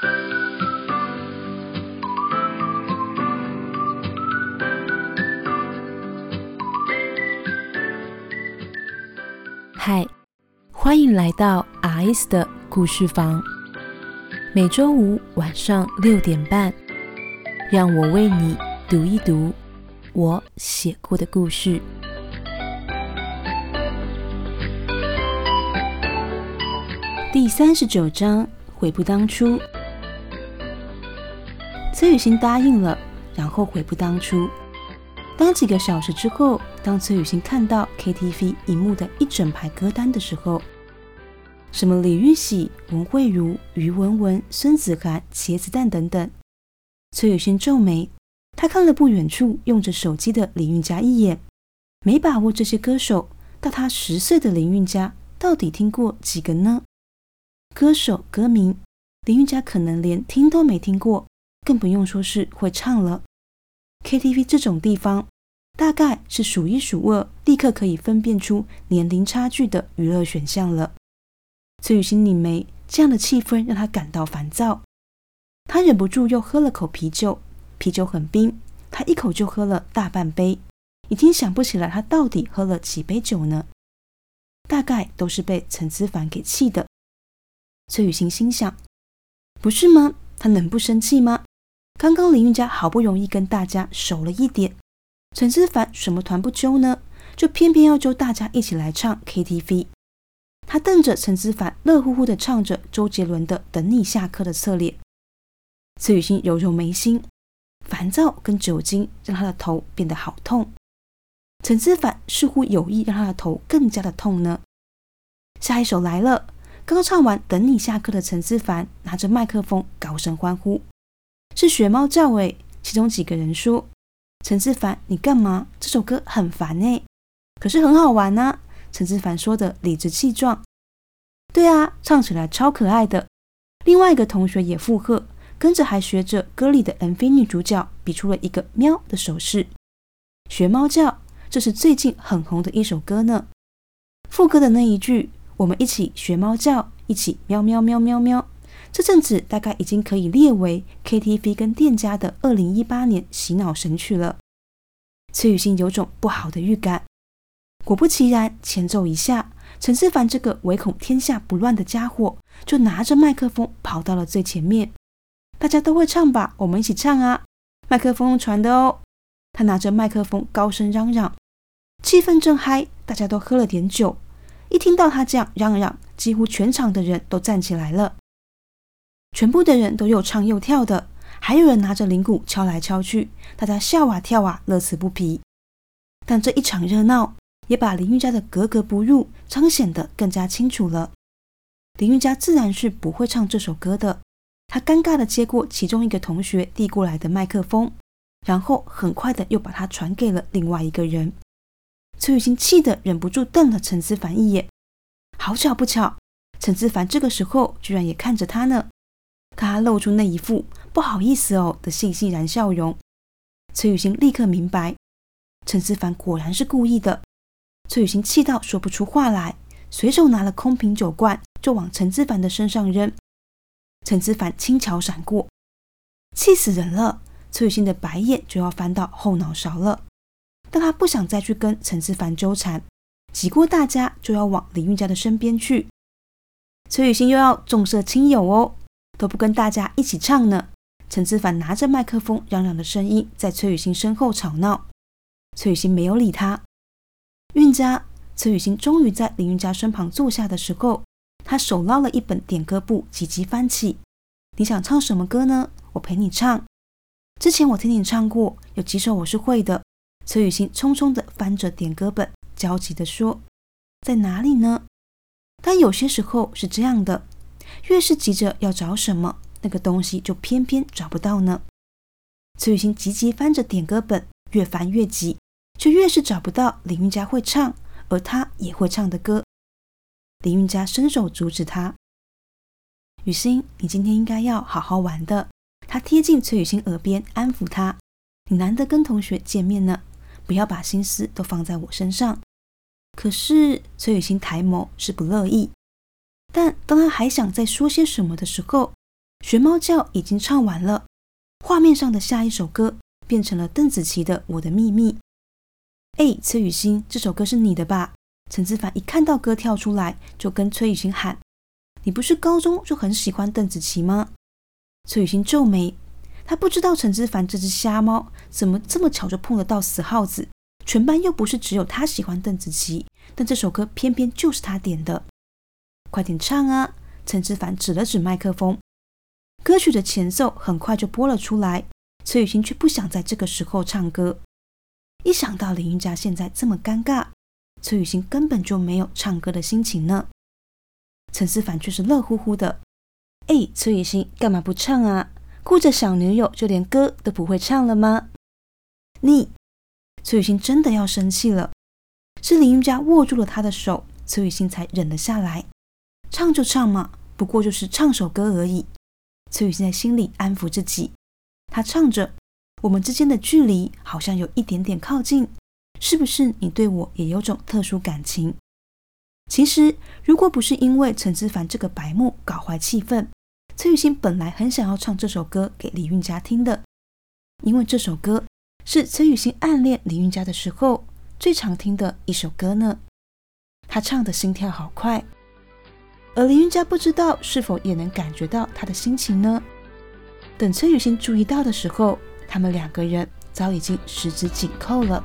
嗨，欢迎来到 R.S 的故事房。每周五晚上六点半，让我为你读一读我写过的故事。第三十九章：悔不当初。崔雨欣答应了，然后悔不当初。当几个小时之后，当崔雨欣看到 KTV 荧幕的一整排歌单的时候，什么李玉玺、文慧茹、于文文、孙子涵、茄子蛋等等，崔雨欣皱眉。她看了不远处用着手机的林韵嘉一眼，没把握这些歌手。到她十岁的林韵嘉到底听过几个呢？歌手歌名，林韵嘉可能连听都没听过，更不用说是会唱了。KTV 这种地方，大概是数一数二，立刻可以分辨出年龄差距的娱乐选项了。崔雨欣拧眉，这样的气氛让她感到烦躁。她忍不住又喝了口啤酒，啤酒很冰，她一口就喝了大半杯，已经想不起来她到底喝了几杯酒呢。大概都是被陈思凡给气的。崔雨欣心想：不是吗？他能不生气吗？刚刚林韵嘉好不容易跟大家熟了一点，陈思凡什么团不揪呢？就偏偏要揪大家一起来唱 KTV。他瞪着陈思凡，乐乎乎的唱着周杰伦的《等你下课》的侧脸。崔雨欣揉揉眉心，烦躁跟酒精让他的头变得好痛。陈思凡似乎有意让他的头更加的痛呢。下一首来了，刚唱完《等你下课》的陈思凡拿着麦克风高声欢呼。是学猫叫诶，其中几个人说：“陈志凡，你干嘛？这首歌很烦哎，可是很好玩呐。”陈志凡说的理直气壮。对啊，唱起来超可爱的。另外一个同学也附和，跟着还学着歌里的 MV 女主角，比出了一个喵的手势。学猫叫，这是最近很红的一首歌呢。副歌的那一句：“我们一起学猫叫，一起喵喵喵喵喵。”这阵子大概已经可以列为 KTV 跟店家的二零一八年洗脑神曲了。崔雨欣有种不好的预感。果不其然，前奏一下，陈思凡这个唯恐天下不乱的家伙就拿着麦克风跑到了最前面。大家都会唱吧？我们一起唱啊！麦克风传的哦。他拿着麦克风高声嚷嚷，气氛正嗨，大家都喝了点酒。一听到他这样嚷嚷，几乎全场的人都站起来了。全部的人都又唱又跳的，还有人拿着铃鼓敲来敲去，大家笑啊跳啊，乐此不疲。但这一场热闹也把林韵嘉的格格不入彰显得更加清楚了。林韵嘉自然是不会唱这首歌的，她尴尬的接过其中一个同学递过来的麦克风，然后很快的又把它传给了另外一个人。崔雨欣气得忍不住瞪了陈思凡一眼。好巧不巧，陈思凡这个时候居然也看着他呢。他露出那一副不好意思哦的悻悻然笑容，崔雨欣立刻明白，陈思凡果然是故意的。崔雨欣气到说不出话来，随手拿了空瓶酒罐就往陈思凡的身上扔。陈思凡轻巧闪过，气死人了！崔雨欣的白眼就要翻到后脑勺了，但他不想再去跟陈思凡纠缠，挤过大家就要往林韵家的身边去。崔雨欣又要重色轻友哦。都不跟大家一起唱呢。陈志凡拿着麦克风嚷嚷的声音在崔雨欣身后吵闹，崔雨欣没有理他。韵家，崔雨欣终于在林韵家身旁坐下的时候，他手捞了一本点歌簿，急急翻起。你想唱什么歌呢？我陪你唱。之前我听你唱过，有几首我是会的。崔雨欣匆匆的翻着点歌本，焦急的说：“在哪里呢？”但有些时候是这样的。越是急着要找什么，那个东西就偏偏找不到呢。崔雨欣急急翻着点歌本，越翻越急，却越是找不到林韵佳会唱，而他也会唱的歌。林韵佳伸手阻止他：“雨欣，你今天应该要好好玩的。”他贴近崔雨欣耳边安抚她：“你难得跟同学见面呢，不要把心思都放在我身上。”可是崔雨欣抬眸是不乐意。但当他还想再说些什么的时候，学猫叫已经唱完了，画面上的下一首歌变成了邓紫棋的《我的秘密》。哎，崔雨欣，这首歌是你的吧？陈子凡一看到歌跳出来，就跟崔雨欣喊：“你不是高中就很喜欢邓紫棋吗？”崔雨欣皱眉，他不知道陈之凡这只瞎猫怎么这么巧就碰得到死耗子。全班又不是只有他喜欢邓紫棋，但这首歌偏偏就是他点的。快点唱啊！陈之凡指了指麦克风，歌曲的前奏很快就播了出来。崔雨欣却不想在这个时候唱歌，一想到林韵嘉现在这么尴尬。崔雨欣根本就没有唱歌的心情呢，陈思凡却是乐乎乎的。哎，崔雨欣干嘛不唱啊？顾着小女友就连歌都不会唱了吗？你，崔雨欣真的要生气了。是林云佳握住了她的手，崔雨欣才忍了下来。唱就唱嘛，不过就是唱首歌而已。崔雨欣在心里安抚自己，她唱着：“我们之间的距离好像有一点点靠近。”是不是你对我也有种特殊感情？其实，如果不是因为陈之凡这个白目搞坏气氛，崔雨欣本来很想要唱这首歌给李韵佳听的，因为这首歌是崔雨欣暗恋李韵佳的时候最常听的一首歌呢。她唱的心跳好快，而林云佳不知道是否也能感觉到他的心情呢？等陈雨欣注意到的时候，他们两个人早已经十指紧扣了。